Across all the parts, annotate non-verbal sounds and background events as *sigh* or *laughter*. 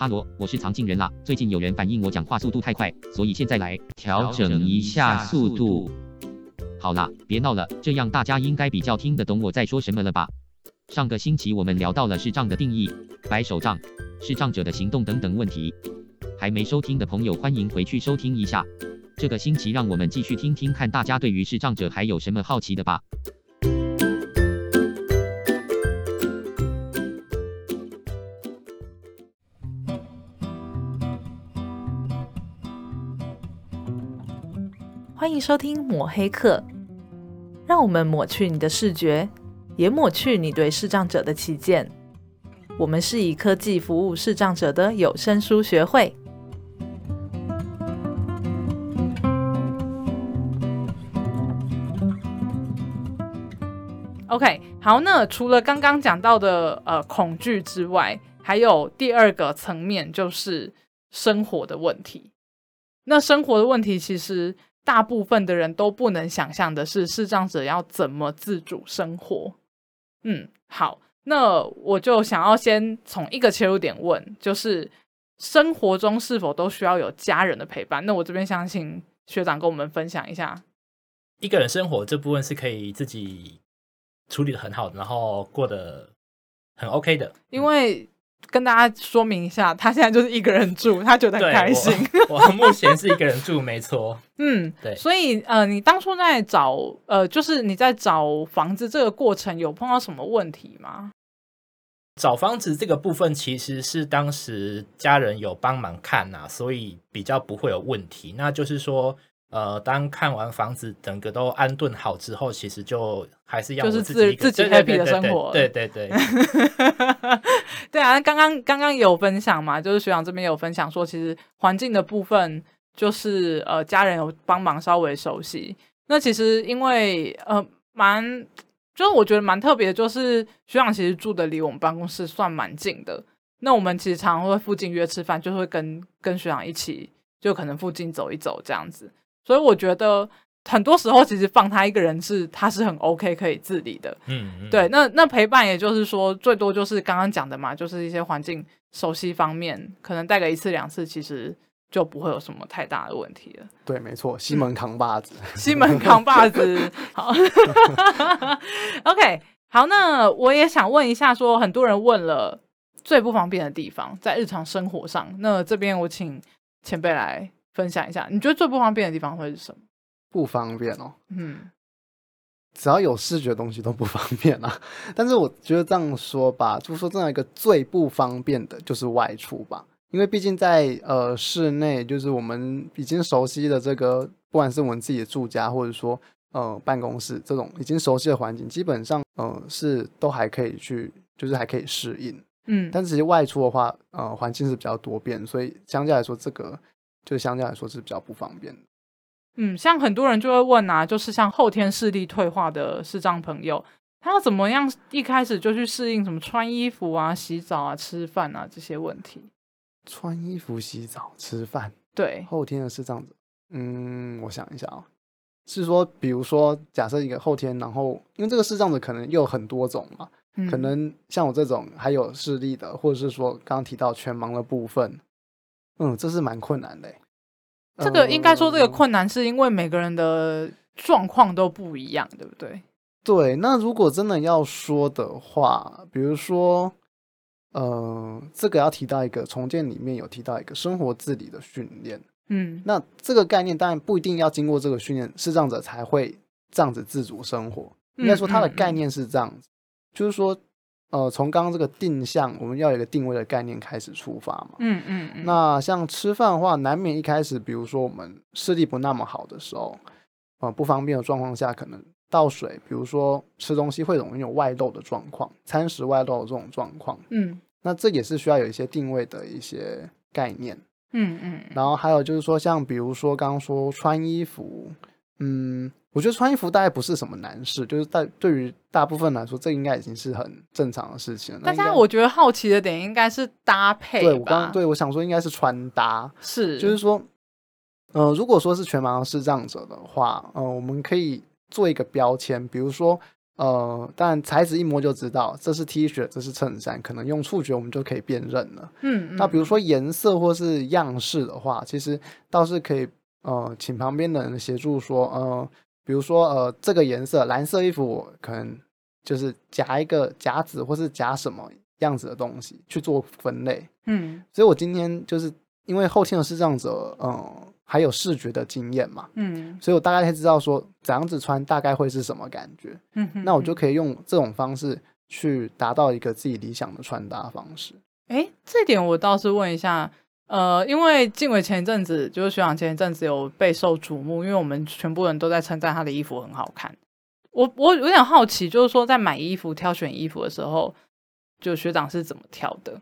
哈喽，我是藏镜人啦。最近有人反映我讲话速度太快，所以现在来调整一下速度。好啦，别闹了，这样大家应该比较听得懂我在说什么了吧？上个星期我们聊到了视障的定义、白手杖、视障者的行动等等问题，还没收听的朋友欢迎回去收听一下。这个星期让我们继续听听看大家对于视障者还有什么好奇的吧。收听抹黑客，让我们抹去你的视觉，也抹去你对视障者的偏见。我们是以科技服务视障者的有声书学会。OK，好，那除了刚刚讲到的呃恐惧之外，还有第二个层面就是生活的问题。那生活的问题其实。大部分的人都不能想象的是，视障者要怎么自主生活。嗯，好，那我就想要先从一个切入点问，就是生活中是否都需要有家人的陪伴？那我这边相信学长跟我们分享一下，一个人生活这部分是可以自己处理的很好的，然后过得很 OK 的，因为。跟大家说明一下，他现在就是一个人住，他觉得很开心。我，*laughs* 我目前是一个人住，没错。*laughs* 嗯，对。所以呃，你当初在找呃，就是你在找房子这个过程有碰到什么问题吗？找房子这个部分其实是当时家人有帮忙看呐，所以比较不会有问题。那就是说。呃，当看完房子整个都安顿好之后，其实就还是要就是自自己 happy 的生活，对对对，对，对 *laughs* 啊，刚刚刚刚有分享嘛，就是学长这边有分享说，其实环境的部分就是呃家人有帮忙稍微熟悉。那其实因为呃蛮，就是我觉得蛮特别，就是学长其实住的离我们办公室算蛮近的。那我们其实常常会附近约吃饭，就会跟跟学长一起，就可能附近走一走这样子。所以我觉得很多时候，其实放他一个人是他是很 OK 可以自理的。嗯，嗯，对。那那陪伴，也就是说，最多就是刚刚讲的嘛，就是一些环境熟悉方面，可能带个一次两次，其实就不会有什么太大的问题了。对，没错，西门扛把子，*laughs* 西门扛把子。好，*laughs* OK，好，那我也想问一下，说很多人问了最不方便的地方，在日常生活上，那这边我请前辈来。分享一下，你觉得最不方便的地方会是什么？不方便哦，嗯，只要有视觉的东西都不方便啊。*laughs* 但是我觉得这样说吧，就是说，这样一个最不方便的就是外出吧，因为毕竟在呃室内，就是我们已经熟悉的这个，不管是我们自己的住家，或者说呃办公室这种已经熟悉的环境，基本上呃是都还可以去，就是还可以适应，嗯。但是其实外出的话，呃环境是比较多变，所以相对来说这个。就相对来说是比较不方便的。嗯，像很多人就会问啊，就是像后天视力退化的视障朋友，他要怎么样一开始就去适应什么穿衣服啊、洗澡啊、吃饭啊这些问题？穿衣服、洗澡、吃饭，对，后天的视障者。嗯，我想一下啊，是说，比如说，假设一个后天，然后因为这个视障者可能又有很多种嘛，嗯，可能像我这种还有视力的，或者是说刚刚提到全盲的部分。嗯，这是蛮困难的。这个应该说，这个困难是因为每个人的状况都不一样，对不对？对。那如果真的要说的话，比如说，呃，这个要提到一个重建里面有提到一个生活自理的训练。嗯，那这个概念当然不一定要经过这个训练，视障者才会这样子自主生活。应该说，它的概念是这样子，嗯嗯嗯，就是说。呃，从刚刚这个定向，我们要有一个定位的概念开始出发嘛。嗯嗯，嗯。那像吃饭的话，难免一开始，比如说我们视力不那么好的时候，呃，不方便的状况下，可能倒水，比如说吃东西会容易有外漏的状况，餐食外漏的这种状况。嗯。那这也是需要有一些定位的一些概念。嗯嗯。然后还有就是说，像比如说刚刚说穿衣服，嗯。我觉得穿衣服大概不是什么难事，就是大对于大部分来说，这应该已经是很正常的事情了。大家我觉得好奇的点应该是搭配。对，我刚对我想说应该是穿搭，是就是说，呃，如果说是全盲视障者的话，呃，我们可以做一个标签，比如说，呃，但材质一摸就知道这是 T 恤，这是衬衫，可能用触觉我们就可以辨认了。嗯，嗯，那比如说颜色或是样式的话，其实倒是可以呃，请旁边的人协助说，呃，比如说呃，这个颜色蓝色衣服，我可能就是夹一个夹子或是夹什么样子的东西去做分类。嗯，所以我今天就是因为后天的视障者，嗯、呃。还有视觉的经验嘛，嗯，所以我大概会知道说怎样子穿大概会是什么感觉，嗯哼，那我就可以用这种方式去达到一个自己理想的穿搭方式。哎，这点我倒是问一下，呃，因为静伟前一阵子就是学长前一阵子有备受瞩目，因为我们全部人都在称赞他的衣服很好看。我我有点好奇，就是说在买衣服、挑选衣服的时候，就学长是怎么挑的？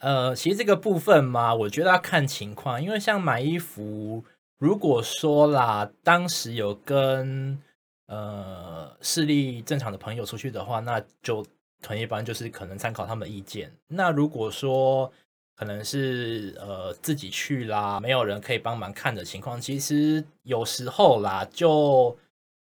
呃，其实这个部分嘛，我觉得要看情况，因为像买衣服，如果说啦，当时有跟呃视力正常的朋友出去的话，那就很一般，就是可能参考他们的意见。那如果说可能是呃自己去啦，没有人可以帮忙看的情况，其实有时候啦，就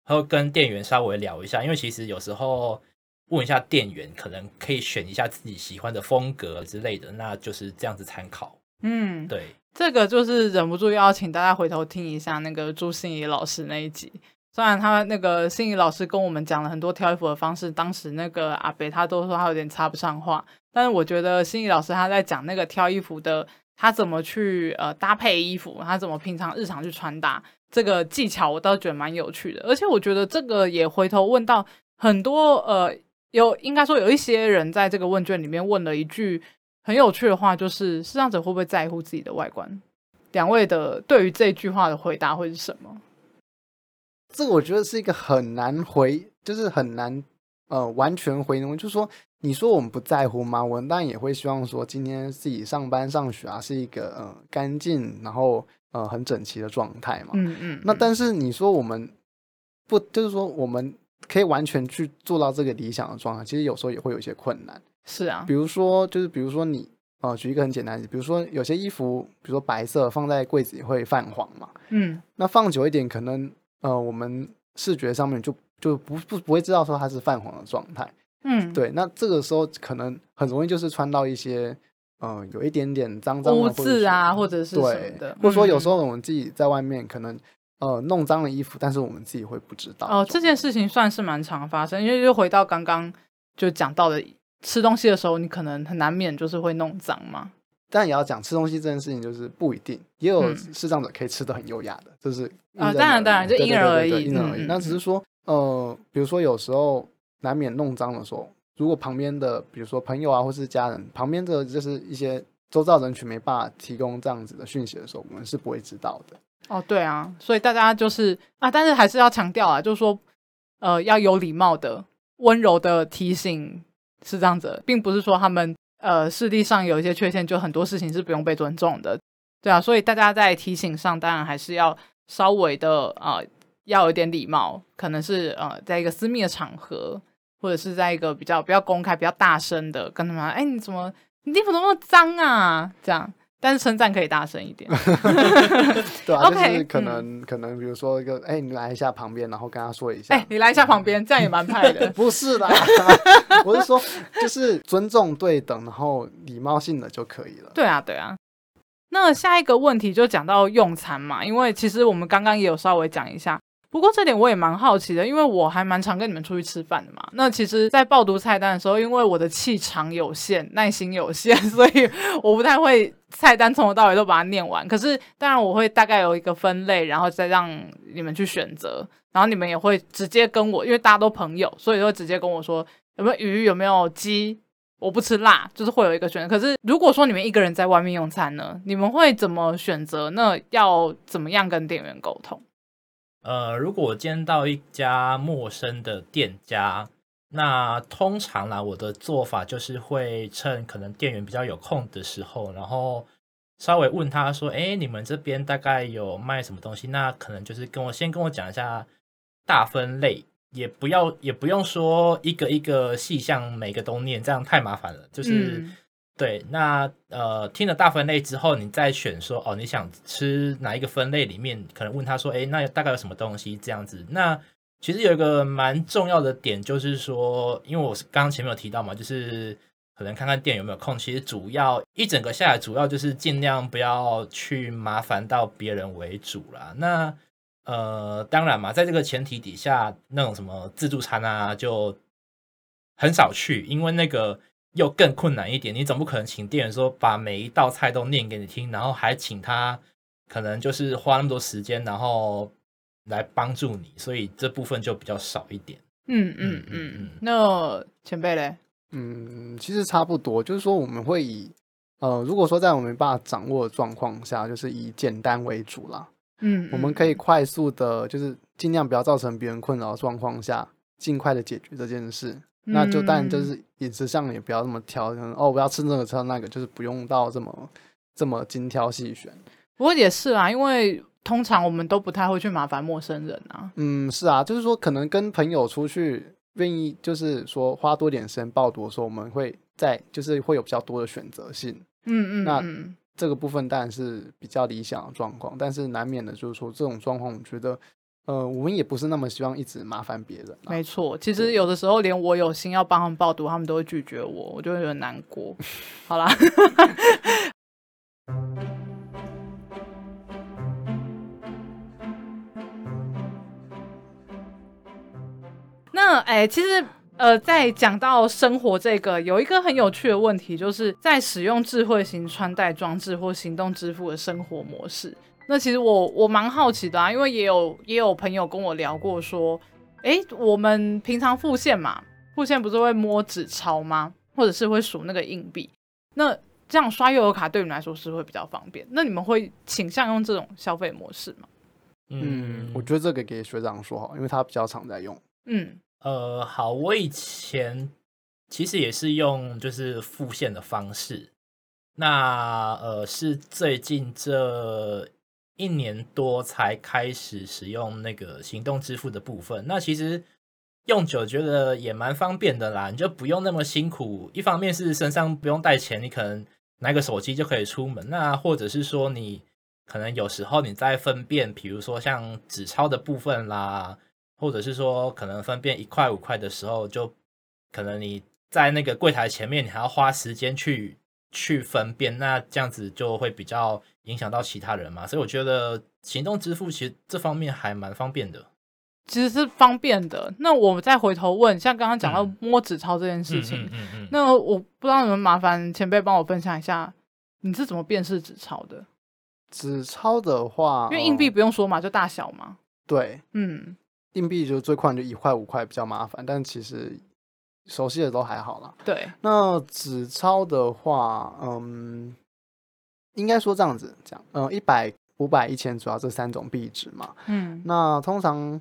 会跟店员稍微聊一下，因为其实有时候。问一下店员，可能可以选一下自己喜欢的风格之类的，那就是这样子参考。嗯，对，这个就是忍不住邀请大家回头听一下那个朱心怡老师那一集。虽然他那个心怡老师跟我们讲了很多挑衣服的方式，当时那个阿北他都说他有点插不上话，但是我觉得心怡老师他在讲那个挑衣服的，他怎么去呃搭配衣服，他怎么平常日常去穿搭这个技巧，我倒觉得蛮有趣的。而且我觉得这个也回头问到很多呃。有应该说有一些人在这个问卷里面问了一句很有趣的话，就是视障者会不会在乎自己的外观？两位的对于这句话的回答会是什么？这个我觉得是一个很难回，就是很难呃完全回应。就是说，你说我们不在乎吗？我们当然也会希望说，今天自己上班上学啊是一个呃干净，然后呃很整齐的状态嘛。嗯嗯。那但是你说我们不，就是说我们。可以完全去做到这个理想的状态，其实有时候也会有一些困难。是啊，比如说，就是比如说你，呃，举一个很简单的，比如说有些衣服，比如说白色放在柜子里会泛黄嘛，嗯，那放久一点，可能呃，我们视觉上面就就不不不会知道说它是泛黄的状态，嗯，对，那这个时候可能很容易就是穿到一些，呃，有一点点脏脏污渍啊，或者是什么的，或者说有时候我们自己在外面可能。呃，弄脏了衣服，但是我们自己会不知道。哦，这件事情算是蛮常发生，因为又回到刚刚就讲到的，吃东西的时候，你可能很难免就是会弄脏嘛。但也要讲吃东西这件事情，就是不一定，也有视障者可以吃的很优雅的，就是啊，当然当然，就因人而异，因人而异。那只是说，呃，比如说有时候难免弄脏的时候，如果旁边的，比如说朋友啊，或是家人，旁边的就是一些周遭人群没办法提供这样子的讯息的时候，我们是不会知道的。哦，对啊，所以大家就是啊，但是还是要强调啊，就是说，呃，要有礼貌的、温柔的提醒是这样子，并不是说他们呃视力上有一些缺陷，就很多事情是不用被尊重的，对啊，所以大家在提醒上，当然还是要稍微的呃，要有点礼貌，可能是呃，在一个私密的场合，或者是在一个比较比较公开、比较大声的跟他们，哎，你怎么你衣服怎么那么脏啊？这样。但是称赞可以大声一点，*laughs* 对啊，就是可能、嗯、可能，比如说一个，哎、欸，你来一下旁边，然后跟他说一下，哎、欸，你来一下旁边，这样也蛮派的。*laughs* 不是啦，*laughs* 我是说，就是尊重对等，然后礼貌性的就可以了。对啊，对啊。那下一个问题就讲到用餐嘛，因为其实我们刚刚也有稍微讲一下。不过这点我也蛮好奇的，因为我还蛮常跟你们出去吃饭的嘛。那其实，在报读菜单的时候，因为我的气场有限、耐心有限，所以我不太会菜单从头到尾都把它念完。可是，当然我会大概有一个分类，然后再让你们去选择。然后你们也会直接跟我，因为大家都朋友，所以就会直接跟我说有没有鱼、有没有鸡。我不吃辣，就是会有一个选择。可是如果说你们一个人在外面用餐呢，你们会怎么选择？那要怎么样跟店员沟通？呃，如果我今天到一家陌生的店家，那通常啦，我的做法就是会趁可能店员比较有空的时候，然后稍微问他说：“哎，你们这边大概有卖什么东西？”那可能就是跟我先跟我讲一下大分类，也不要也不用说一个一个细项每个都念，这样太麻烦了。就是。嗯对，那呃，听了大分类之后，你再选说哦，你想吃哪一个分类里面，可能问他说，哎，那大概有什么东西这样子？那其实有一个蛮重要的点，就是说，因为我是刚刚前面有提到嘛，就是可能看看店有没有空。其实主要一整个下来，主要就是尽量不要去麻烦到别人为主啦。那呃，当然嘛，在这个前提底下，那种什么自助餐啊，就很少去，因为那个又更困难一点。你总不可能请店员说把每一道菜都念给你听，然后还请他可能就是花那么多时间，然后。来帮助你，所以这部分就比较少一点。嗯嗯嗯嗯。那前辈嘞？嗯，其实差不多，就是说我们会以呃，如果说在我们没办法掌握的状况下，就是以简单为主啦。嗯，我们可以快速的，就是尽量不要造成别人困扰的状况下，尽快的解决这件事。嗯、那就当然就是饮食上也不要那么挑，哦，我要吃那个吃那个，就是不用到这么这么精挑细选。不过也是啊，因为。通常我们都不太会去麻烦陌生人啊。嗯，是啊，就是说可能跟朋友出去，愿意就是说花多点时间报读的时候，我们会在就是会有比较多的选择性。嗯嗯，那这个部分当然是比较理想的状况，但是难免的就是说这种状况，我觉得呃，我们也不是那么希望一直麻烦别人啊。没错，其实有的时候连我有心要帮他们报读，他们都会拒绝我，我就会有点难过。*laughs* 好啦。那哎，其实呃，在讲到生活这个，有一个很有趣的问题，就是在使用智慧型穿戴装置或行动支付的生活模式。那其实我我蛮好奇的啊，因为也有也有朋友跟我聊过，说，哎，我们平常付现嘛，付现不是会摸纸钞吗？或者是会数那个硬币？那这样刷悠游卡对你们来说是会比较方便？那你们会倾向用这种消费模式吗？嗯，我觉得这个给学长说好，因为他比较常在用。嗯。呃，好，我以前其实也是用就是付现的方式，那呃是最近这一年多才开始使用那个行动支付的部分。那其实用久觉得也蛮方便的啦，你就不用那么辛苦。一方面是身上不用带钱，你可能拿个手机就可以出门。那或者是说你可能有时候你在分辨，比如说像纸钞的部分啦。或者是说，可能分辨一块五块的时候，就可能你在那个柜台前面，你还要花时间去去分辨，那这样子就会比较影响到其他人嘛。所以我觉得行动支付其实这方面还蛮方便的。其实是方便的。那我们再回头问，像刚刚讲到摸纸钞这件事情，嗯嗯嗯嗯、那我不知道你们麻烦前辈帮我分享一下，你是怎么辨识纸钞的？纸钞的话，因为硬币不用说嘛，就大小嘛。对，嗯。硬币就最快就一块五块比较麻烦，但其实熟悉的都还好啦。对，那纸钞的话，嗯，应该说这样子讲，嗯，一百、五百、一千，主要这三种币值嘛。嗯，那通常，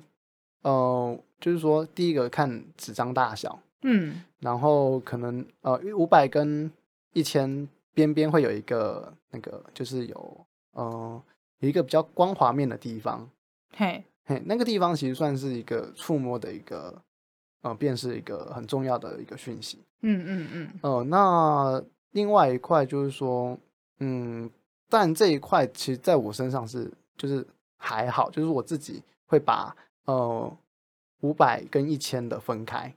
呃，就是说第一个看纸张大小，嗯，然后可能呃五百跟一千边边会有一个那个，就是有呃有一个比较光滑面的地方，嘿。那个地方其实算是一个触摸的一个，呃，便是一个很重要的一个讯息。嗯嗯嗯。呃，那另外一块就是说，嗯，但这一块其实在我身上是就是还好，就是我自己会把呃五百跟一千的分开，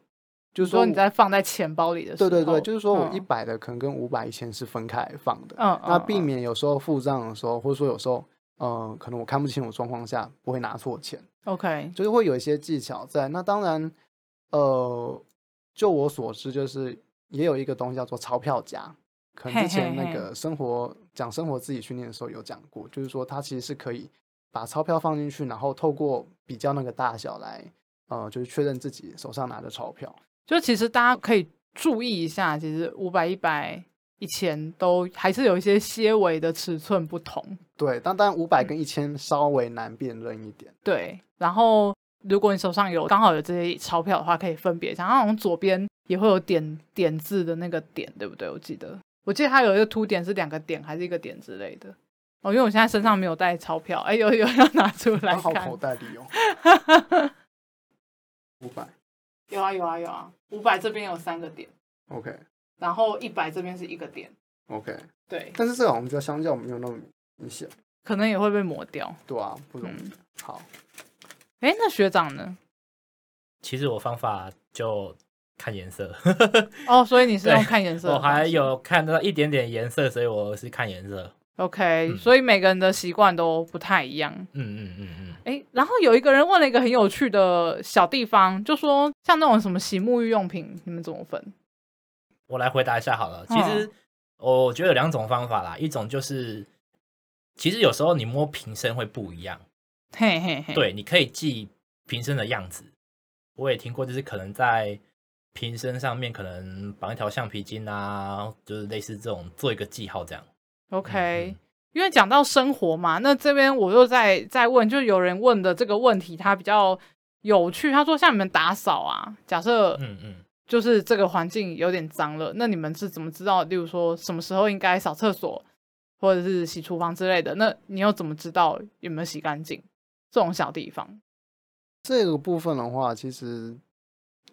就是说，说你在放在钱包里的时候，对对对，就是说我一百的可能跟五百、一千是分开放的。嗯。那避免有时候付账的时候，或者说有时候。呃，可能我看不清楚状况下不会拿错钱，OK，就是会有一些技巧在。那当然，呃，就我所知，就是也有一个东西叫做钞票夹，可能之前那个生活讲生活自己训练的时候有讲过，就是说它其实是可以把钞票放进去，然后透过比较那个大小来，呃，就是确认自己手上拿的钞票。就其实大家可以注意一下，其实五百、一百。一千都还是有一些些微的尺寸不同，对，但但五百跟一千稍微难辨认一点，对。然后如果你手上有刚好有这些钞票的话，可以分别，像好像左边也会有点点字的那个点，对不对？我记得，我记得它有一个凸点是两个点还是一个点之类的。哦，因为我现在身上没有带钞票，哎，有有要拿出来看，好口袋里哦。*laughs* 五百，有啊有啊有啊，五百这边有三个点，OK。然后一百这边是一个点，OK，对，但是这个我们觉得相较没有那么明显，可能也会被磨掉，对啊，不容易。嗯、好，哎，那学长呢？其实我方法就看颜色。*laughs* 哦，所以你是用看颜色？我还有看到一点点颜色，所以我是看颜色。OK，、嗯、所以每个人的习惯都不太一样。嗯嗯嗯嗯。哎、欸，然后有一个人问了一个很有趣的小地方，就说像那种什么洗沐浴用品，你们怎么分？我来回答一下好了。其实我觉得有两种方法啦，一种就是，其实有时候你摸瓶身会不一样。嘿嘿嘿。对，你可以记瓶身的样子。我也听过，就是可能在瓶身上面可能绑一条橡皮筋啊，就是类似这种做一个记号这样。OK，、嗯、因为讲到生活嘛，那这边我又在在问，就有人问的这个问题，他比较有趣。他说，像你们打扫啊，假设嗯嗯，就是这个环境有点脏了，那你们是怎么知道？例如说什么时候应该扫厕所，或者是洗厨房之类的？那你又怎么知道有没有洗干净这种小地方？这个部分的话，其实。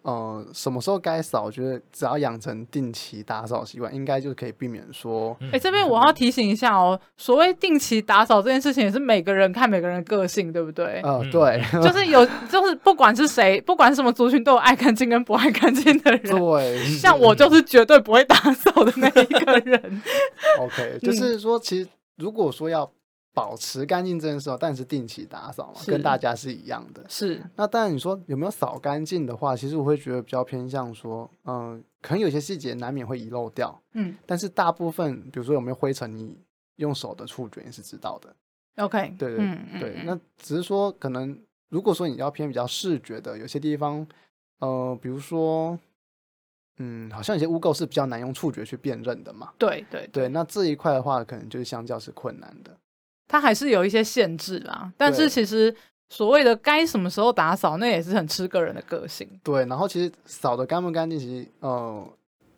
呃，什么时候该扫？我觉得只要养成定期打扫习惯，应该就可以避免说。哎、欸，这边我要提醒一下哦，所谓定期打扫这件事情，也是每个人看每个人的个性，对不对？呃，对，就是有，就是不管是谁，不管什么族群，都有爱干净跟不爱干净的人。对，像我就是绝对不会打扫的那一个人。*laughs* OK，就是说，其实如果说要。保持干净这件事哦，但是定期打扫嘛，跟大家是一样的。是。那当然，你说有没有扫干净的话，其实我会觉得比较偏向说，嗯、呃，可能有些细节难免会遗漏掉。嗯。但是大部分，比如说有没有灰尘，你用手的触觉你是知道的。OK。对对对，嗯、对。那只是说，可能如果说你要偏比较视觉的，有些地方，呃，比如说，嗯，好像有些污垢是比较难用触觉去辨认的嘛。对对对。那这一块的话，可能就是相较是困难的。它还是有一些限制啦，但是其实所谓的该什么时候打扫，那也是很吃个人的个性。对，然后其实扫的干不干净，其实呃，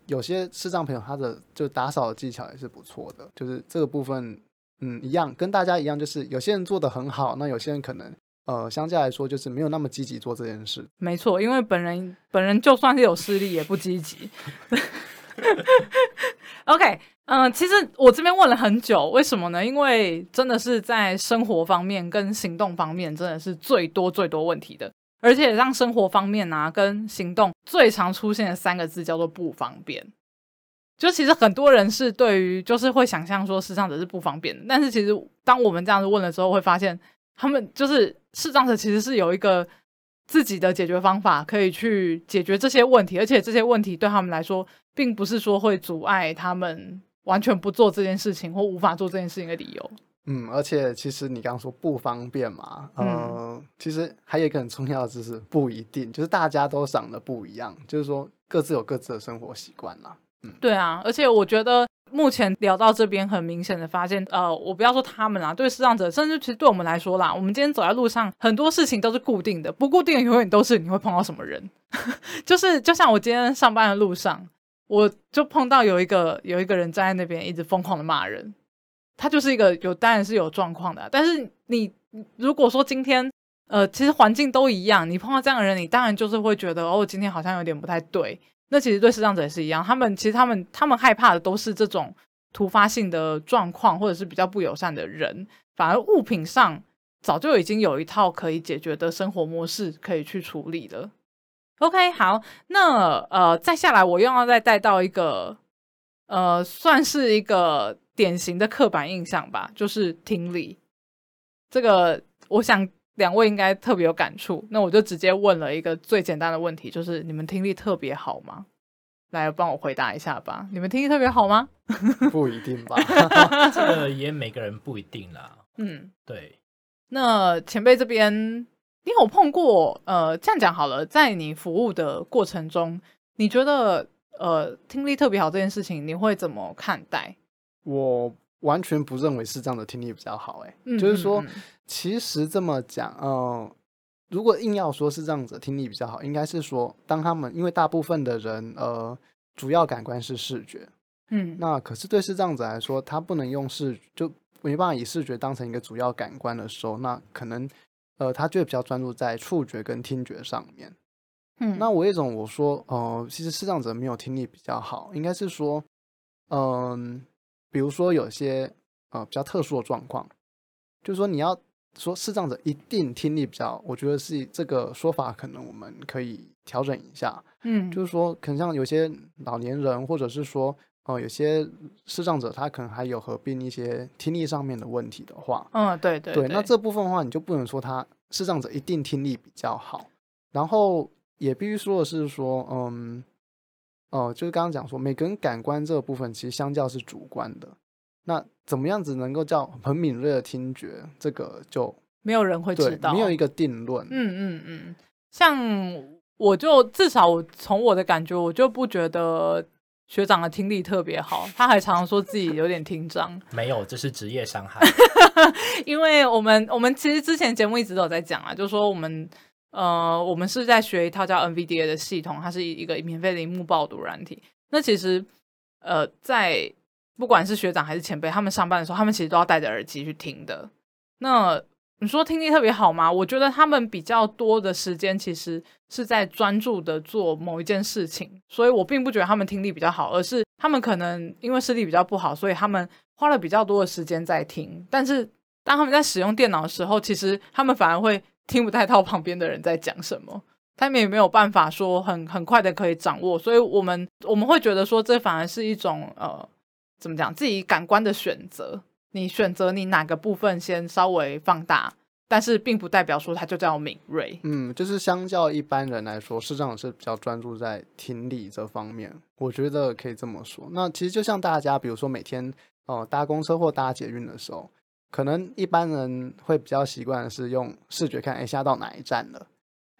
有些视障朋友他的就打扫的技巧也是不错的，就是这个部分，嗯，一样跟大家一样，就是有些人做的很好，那有些人可能呃，相较来说就是没有那么积极做这件事。没错，因为本人本人就算是有视力也不积极。*laughs* *laughs* OK。嗯，其实我这边问了很久，为什么呢？因为真的是在生活方面跟行动方面，真的是最多最多问题的，而且让生活方面啊跟行动最常出现的三个字叫做不方便。就其实很多人是对于就是会想象说视障者是不方便，但是其实当我们这样子问了之后，会发现他们就是视障者其实是有一个自己的解决方法可以去解决这些问题，而且这些问题对他们来说，并不是说会阻碍他们。完全不做这件事情或无法做这件事情的理由。嗯，而且其实你刚刚说不方便嘛，嗯、呃，其实还有一个很重要的就是不一定，就是大家都想的不一样，就是说各自有各自的生活习惯啦。对啊，而且我觉得目前聊到这边，很明显的发现，呃，我不要说他们啦，对视障者，甚至其实对我们来说啦，我们今天走在路上，很多事情都是固定的，不固定永远都是你会碰到什么人，*laughs* 就是就像我今天上班的路上。我就碰到有一个有一个人站在那边一直疯狂的骂人，他就是一个有当然是有状况的，但是你如果说今天呃其实环境都一样，你碰到这样的人，你当然就是会觉得哦今天好像有点不太对。那其实对视障者也是一样，他们其实他们他们害怕的都是这种突发性的状况，或者是比较不友善的人，反而物品上早就已经有一套可以解决的生活模式可以去处理了。OK，好，那呃，再下来我又要再带到一个呃，算是一个典型的刻板印象吧，就是听力。这个我想两位应该特别有感触，那我就直接问了一个最简单的问题，就是你们听力特别好吗？来帮我回答一下吧，你们听力特别好吗？*laughs* 不一定吧，*laughs* 这个也每个人不一定啦。嗯，对。那前辈这边。你有碰过呃，这样讲好了，在你服务的过程中，你觉得呃听力特别好这件事情，你会怎么看待？我完全不认为是这样的听力比较好，哎、嗯，就是说，其实这么讲，嗯、呃，如果硬要说是这样子听力比较好，应该是说，当他们因为大部分的人呃主要感官是视觉，嗯，那可是对视障者来说，他不能用视就没办法以视觉当成一个主要感官的时候，那可能。呃，他就会比较专注在触觉跟听觉上面。嗯，那我有一种我说，呃，其实视障者没有听力比较好，应该是说，嗯、呃，比如说有些呃比较特殊的状况，就是说你要说视障者一定听力比较，我觉得是这个说法，可能我们可以调整一下。嗯，就是说，可能像有些老年人，或者是说，哦、呃，有些视障者，他可能还有合并一些听力上面的问题的话，嗯，对对对，对，那这部分的话，你就不能说他视障者一定听力比较好。然后也必须说的是说，嗯，哦、呃，就是刚刚讲说，每个人感官这个部分其实相较是主观的。那怎么样子能够叫很敏锐的听觉？这个就没有人会知道，没有一个定论。嗯嗯嗯，像我就至少我从我的感觉，我就不觉得学长的听力特别好。他还常常说自己有点听障，*laughs* 没有，这是职业伤害。*laughs* 因为我们我们其实之前节目一直都有在讲啊，就是说我们呃我们是在学一套叫 NVDA 的系统，它是一个免费的萤幕报读软体。那其实呃在不管是学长还是前辈，他们上班的时候，他们其实都要戴着耳机去听的。那你说听力特别好吗？我觉得他们比较多的时间其实是在专注的做某一件事情，所以我并不觉得他们听力比较好，而是他们可能因为视力比较不好，所以他们花了比较多的时间在听。但是当他们在使用电脑的时候，其实他们反而会听不太到旁边的人在讲什么，*laughs* 他们也没有办法说很很快的可以掌握。所以我们我们会觉得说，这反而是一种呃。怎么讲？自己感官的选择，你选择你哪个部分先稍微放大，但是并不代表说它就叫敏锐。嗯，就是相较一般人来说，视障是比较专注在听力这方面，我觉得可以这么说。那其实就像大家，比如说每天哦、呃、搭公车或搭捷运的时候，可能一般人会比较习惯是用视觉看，哎，下到哪一站了。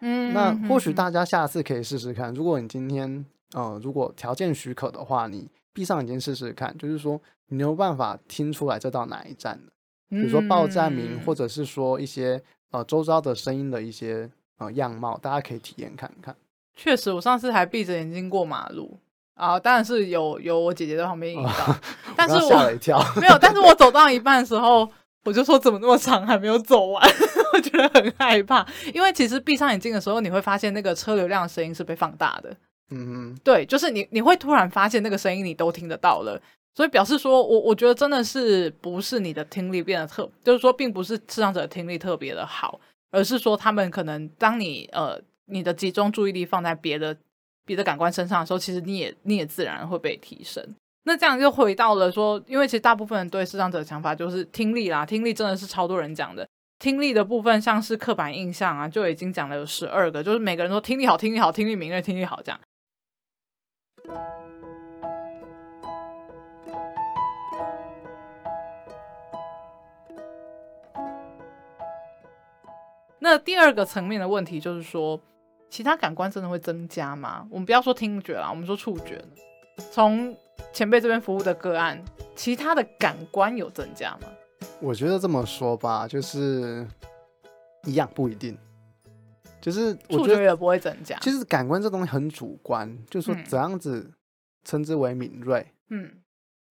嗯，那或许大家下次可以试试看，如果你今天呃如果条件许可的话，你。闭上眼睛试试看，就是说你没有办法听出来这到哪一站的，比如说报站名，或者是说一些呃周遭的声音的一些呃样貌，大家可以体验看看。确实，我上次还闭着眼睛过马路啊，当然是有有我姐姐在旁边引导，哦、但是我吓了一跳，*laughs* 没有，但是我走到一半的时候，我就说怎么那么长还没有走完，*laughs* 我觉得很害怕，因为其实闭上眼睛的时候，你会发现那个车流量的声音是被放大的。嗯，对，就是你，你会突然发现那个声音你都听得到了，所以表示说我我觉得真的是不是你的听力变得特，就是说并不是视障者的听力特别的好，而是说他们可能当你呃你的集中注意力放在别的别的感官身上的时候，其实你也你也自然会被提升。那这样就回到了说，因为其实大部分人对视障者的想法就是听力啦，听力真的是超多人讲的，听力的部分像是刻板印象啊，就已经讲了有十二个，就是每个人都听力好，听力好，听力敏锐，听力好这样。那第二个层面的问题就是说，其他感官真的会增加吗？我们不要说听觉啦，我们说触觉。从前辈这边服务的个案，其他的感官有增加吗？我觉得这么说吧，就是一样不一定。就是我觉也不会增加。其实感官这东西很主观，就是说怎样子称之为敏锐。嗯，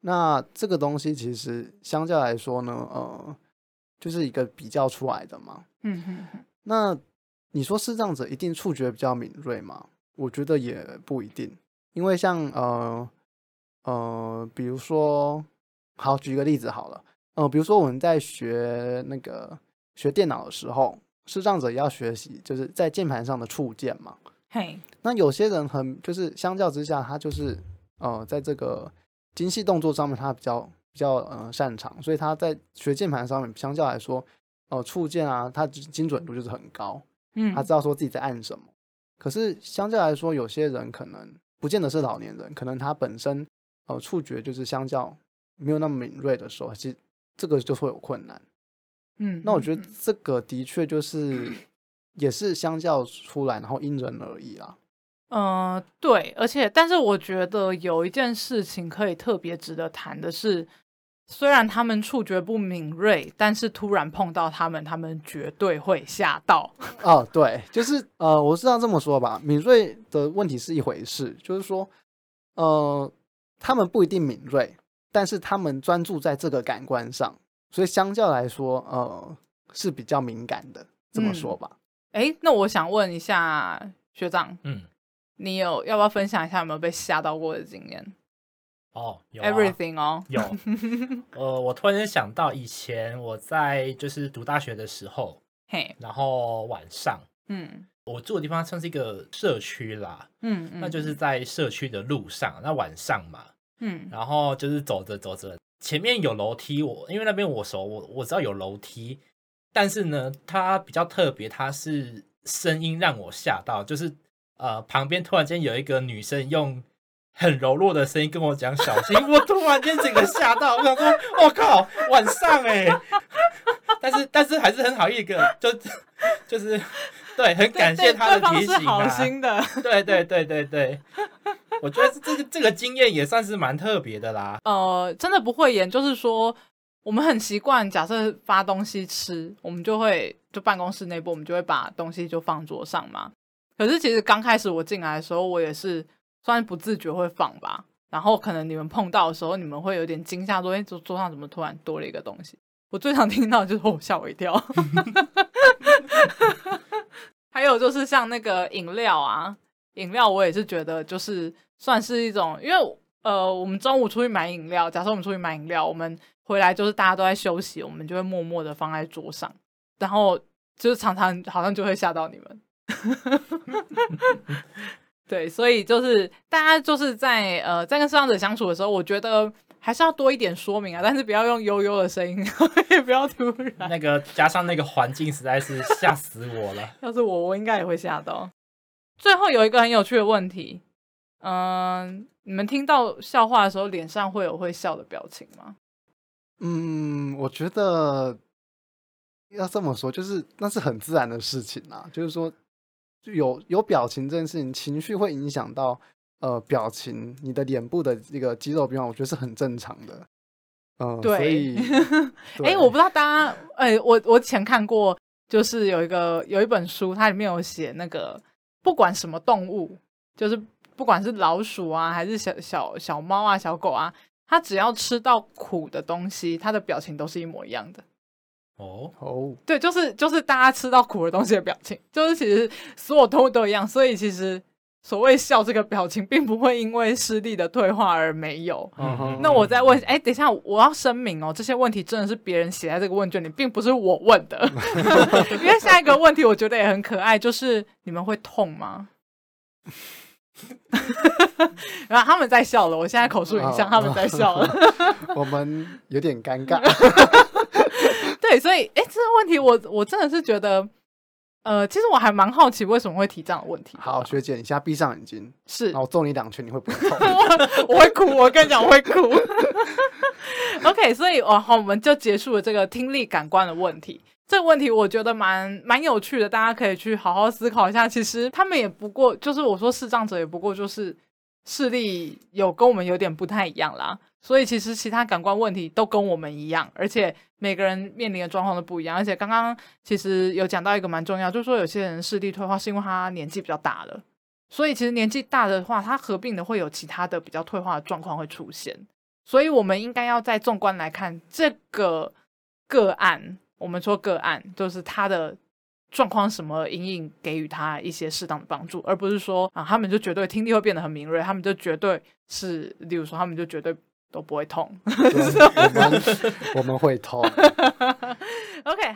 那这个东西其实相较来说呢，呃，就是一个比较出来的嘛。嗯哼，哼。那你说视障者一定触觉比较敏锐吗？我觉得也不一定，因为像呃呃，比如说，好，举个例子好了，呃，比如说我们在学那个学电脑的时候。视障者也要学习，就是在键盘上的触键嘛。嘿，那有些人很就是相较之下，他就是呃，在这个精细动作上面，他比较比较呃擅长，所以他在学键盘上面，相较来说，呃，触键啊，他精准度就是很高。嗯，他知道说自己在按什么。可是相较来说，有些人可能不见得是老年人，可能他本身呃触觉就是相较没有那么敏锐的时候，其实这个就会有困难。嗯，那我觉得这个的确就是也是相较出来，然后因人而异啦。嗯、呃，对，而且但是我觉得有一件事情可以特别值得谈的是，虽然他们触觉不敏锐，但是突然碰到他们，他们绝对会吓到。*laughs* 哦，对，就是呃，我是这样这么说吧，敏锐的问题是一回事，就是说呃，他们不一定敏锐，但是他们专注在这个感官上。所以相较来说，呃，是比较敏感的，这么说吧。哎、嗯，那我想问一下学长，嗯，你有要不要分享一下有没有被吓到过的经验？哦，有、啊、everything 哦，有。*laughs* 呃，我突然间想到以前我在就是读大学的时候，嘿，然后晚上，嗯，我住的地方算是一个社区啦，嗯嗯，那就是在社区的路上，那晚上嘛，嗯，然后就是走着走着，前面有楼梯，我因为那边我熟，我我知道有楼梯，但是呢，它比较特别，它是声音让我吓到，就是。呃，旁边突然间有一个女生用很柔弱的声音跟我讲小心，我突然间整个吓到，我想说，我靠，晚上哎，但是但是还是很好一个，就就是对，很感谢他的提醒啊，好心的，对对对对对，我觉得这个这个经验也算是蛮特别的啦。呃，真的不会演，就是说我们很习惯，假设发东西吃，我们就会就办公室内部，我们就会把东西就放桌上嘛。可是其实刚开始我进来的时候，我也是算是不自觉会放吧。然后可能你们碰到的时候，你们会有点惊吓，说：“哎，桌桌上怎么突然多了一个东西？”我最常听到就是“我吓我一跳”。*laughs* 还有就是像那个饮料啊，饮料我也是觉得就是算是一种，因为呃，我们中午出去买饮料，假设我们出去买饮料，我们回来就是大家都在休息，我们就会默默的放在桌上，然后就是常常好像就会吓到你们。*laughs* 对，所以就是大家就是在呃在跟视障者相处的时候，我觉得还是要多一点说明啊，但是不要用悠悠的声音，也不要突然。那个加上那个环境实在是吓死我了。要是我，我应该也会吓到。最后有一个很有趣的问题，嗯、呃，你们听到笑话的时候，脸上会有会笑的表情吗？嗯，我觉得要这么说，就是那是很自然的事情啊，就是说。就有有表情这件事情，情绪会影响到呃表情，你的脸部的这个肌肉变化，我觉得是很正常的。嗯、呃，对。所以，哎、欸，我不知道大家，哎、欸，我我以前看过，就是有一个有一本书，它里面有写那个，不管什么动物，就是不管是老鼠啊，还是小小小猫啊、小狗啊，它只要吃到苦的东西，它的表情都是一模一样的。哦哦，对，就是就是大家吃到苦的东西的表情，就是其实所有动物都一样，所以其实所谓笑这个表情，并不会因为视力的退化而没有。嗯，那我再问，哎，等一下，我要声明哦，这些问题真的是别人写在这个问卷里，并不是我问的。*laughs* 因为下一个问题我觉得也很可爱，就是你们会痛吗？*laughs* 然后他们在笑了，我现在口述影像，他们在笑了，*laughs* 我们有点尴尬。*laughs* 对，所以，哎，这个问题我我真的是觉得，呃，其实我还蛮好奇为什么会提这样的问题。好，学姐，你现在闭上眼睛，是，然后我揍你两拳，你会不会 *laughs* 痛？我，我会哭，我跟你讲，我会哭。*laughs* OK，所以，哦，好，我们就结束了这个听力感官的问题。这个问题我觉得蛮蛮有趣的，大家可以去好好思考一下。其实他们也不过，就是我说视障者也不过就是视力有跟我们有点不太一样啦。所以其实其他感官问题都跟我们一样，而且每个人面临的状况都不一样。而且刚刚其实有讲到一个蛮重要，就是说有些人视力退化是因为他年纪比较大了，所以其实年纪大的话，他合并的会有其他的比较退化的状况会出现。所以我们应该要在纵观来看这个个案，我们说个案就是他的状况什么因应给予他一些适当的帮助，而不是说啊他们就绝对听力会变得很敏锐，他们就绝对是，例如说他们就绝对。都不会痛，*laughs* 我们我们会痛。*laughs* OK，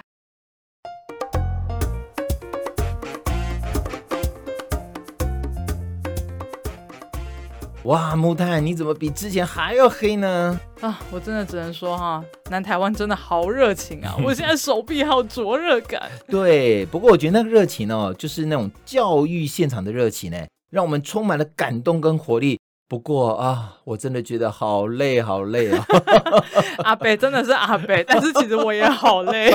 哇，木炭，你怎么比之前还要黑呢？啊，我真的只能说哈，南台湾真的好热情啊！*laughs* 我现在手臂好灼热感。对，不过我觉得那个热情哦，就是那种教育现场的热情呢，让我们充满了感动跟活力。不过啊，我真的觉得好累，好累啊！*laughs* 阿北真的是阿北，但是其实我也好累。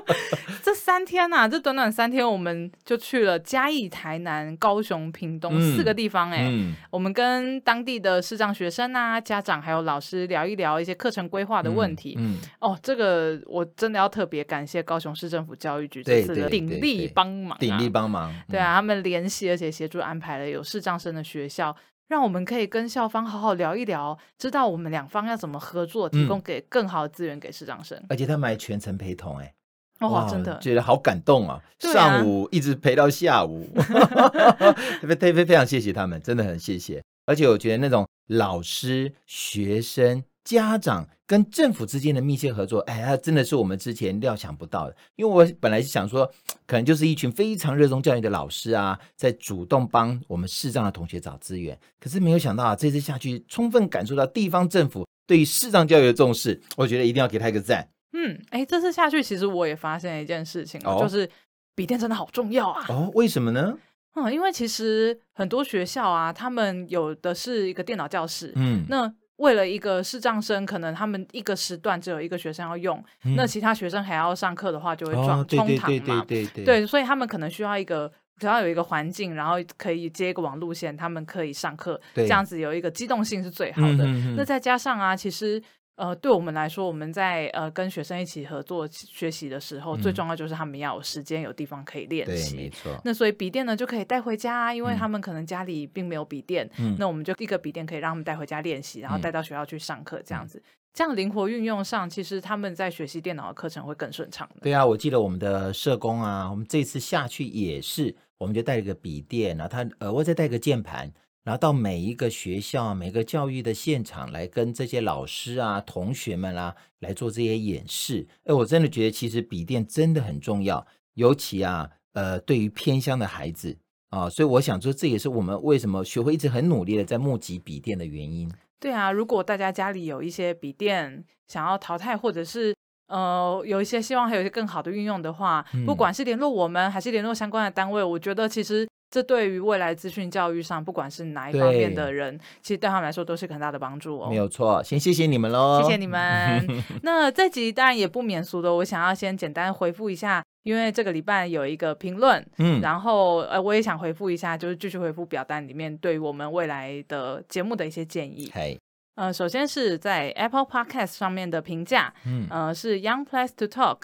*laughs* 这三天呐、啊，这短短三天，我们就去了嘉义、台南、高雄、屏东、嗯、四个地方。哎、嗯，我们跟当地的视障学生啊、家长还有老师聊一聊一些课程规划的问题。嗯，嗯哦，这个我真的要特别感谢高雄市政府教育局这次的鼎力帮忙、啊，鼎力帮忙。对啊，他们联系而且协助安排了有视障生的学校。让我们可以跟校方好好聊一聊，知道我们两方要怎么合作，提供给更好的资源给视障生。而且他们还全程陪同，哎，哇，真的觉得好感动啊！上午一直陪到下午，*laughs* 特别特别非常谢谢他们，真的很谢谢。而且我觉得那种老师、学生、家长跟政府之间的密切合作，哎呀，真的是我们之前料想不到的。因为我本来是想说，可能就是一群非常热衷教育的老师啊，在主动帮我们视障的同学找资源。可是没有想到啊，这次下去，充分感受到地方政府对于视障教育的重视。我觉得一定要给他一个赞。嗯，哎，这次下去，其实我也发现一件事情，哦、就是笔电真的好重要啊。哦，为什么呢？嗯，因为其实很多学校啊，他们有的是一个电脑教室。嗯，那为了一个视障生，可能他们一个时段只有一个学生要用，嗯、那其他学生还要上课的话，就会撞、哦、冲堂嘛。对对对对对，对，所以他们可能需要一个，只要有一个环境，然后可以接一个网路线，他们可以上课，这样子有一个机动性是最好的。嗯、那再加上啊，其实。呃，对我们来说，我们在呃跟学生一起合作学习的时候，嗯、最重要就是他们要有时间、有地方可以练习。对，没错。那所以笔电呢就可以带回家，因为他们可能家里并没有笔电，嗯、那我们就一个笔电可以让他们带回家练习，然后带到学校去上课，这样子，嗯、这样灵活运用上，其实他们在学习电脑的课程会更顺畅。对啊，我记得我们的社工啊，我们这次下去也是，我们就带了个笔电，然后他额外再带个键盘。然后到每一个学校、每个教育的现场来跟这些老师啊、同学们啊来做这些演示。哎，我真的觉得其实笔电真的很重要，尤其啊，呃，对于偏乡的孩子啊，所以我想说，这也是我们为什么学会一直很努力的在募集笔电的原因。对啊，如果大家家里有一些笔电想要淘汰，或者是呃有一些希望还有一些更好的运用的话，嗯、不管是联络我们还是联络相关的单位，我觉得其实。这对于未来资讯教育上，不管是哪一方面的人，其实对他们来说都是很大的帮助哦。没有错，先谢谢你们喽，谢谢你们。*laughs* 那这集当然也不免俗的，我想要先简单回复一下，因为这个礼拜有一个评论，嗯，然后呃，我也想回复一下，就是继续回复表单里面对于我们未来的节目的一些建议。嘿呃，首先是在 Apple Podcast 上面的评价，嗯，呃，是 Young Place to Talk。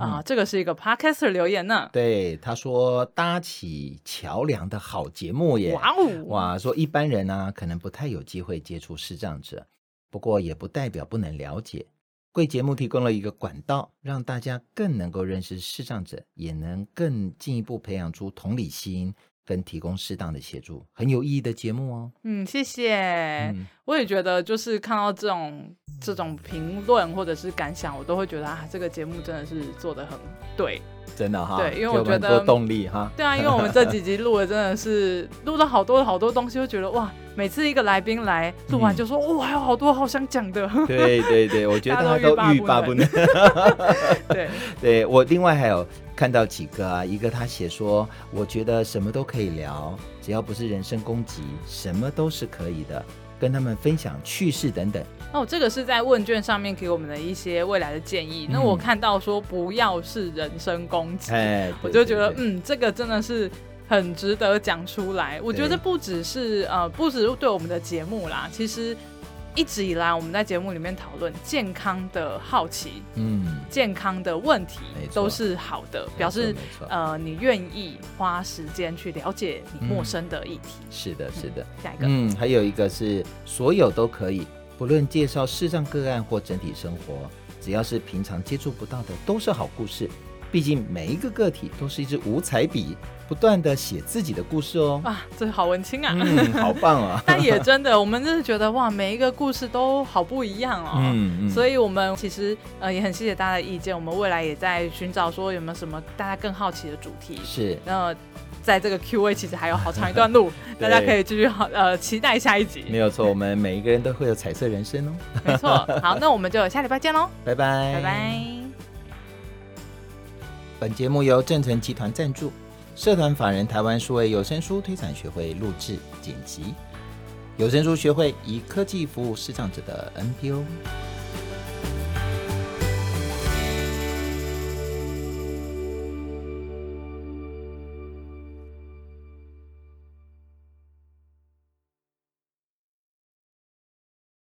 啊，嗯、这个是一个 Podcaster 留言呢。对，他说搭起桥梁的好节目耶！哇哦，哇，说一般人呢、啊、可能不太有机会接触视障者，不过也不代表不能了解。贵节目提供了一个管道，让大家更能够认识视障者，也能更进一步培养出同理心。跟提供适当的协助，很有意义的节目哦。嗯，谢谢。嗯、我也觉得，就是看到这种这种评论或者是感想，我都会觉得啊，这个节目真的是做的很对。真的哈，对，因为我觉得多动力哈。对啊，因为我们这几集 *laughs* 录的真的是录了好多好多东西，就觉得哇，每次一个来宾来录完就说，哇、嗯哦，还有好多好想讲的。对对对，我觉得 *laughs* 大家都欲罢不能。*laughs* 对，对我另外还有看到几个啊，一个他写说，我觉得什么都可以聊，只要不是人身攻击，什么都是可以的。跟他们分享趣事等等。哦，这个是在问卷上面给我们的一些未来的建议。嗯、那我看到说不要是人身攻击，哎、我就觉得嗯，这个真的是很值得讲出来。我觉得不只是呃，不只是对我们的节目啦，其实。一直以来，我们在节目里面讨论健康的好奇，嗯，健康的问题都是好的，表示呃，你愿意花时间去了解你陌生的议题。嗯、是的，是的。下一个，嗯，还有一个是所有都可以，不论介绍视障个案或整体生活，只要是平常接触不到的，都是好故事。毕竟每一个个体都是一支五彩笔，不断的写自己的故事哦。啊，这好文青啊！嗯，好棒啊！*laughs* 但也真的，我们就是觉得哇，每一个故事都好不一样哦。嗯嗯。所以我们其实呃也很谢谢大家的意见，我们未来也在寻找说有没有什么大家更好奇的主题。是。那在这个 Q&A 其实还有好长一段路，*laughs* 大家可以继续好呃期待下一集。没有错，我们每一个人都会有彩色人生哦。没错。*laughs* 好，那我们就下礼拜见喽。拜拜。拜拜。本节目由正成集团赞助，社团法人台湾数位有声书推广学会录制剪辑，有声书学会以科技服务视障者的 NPO。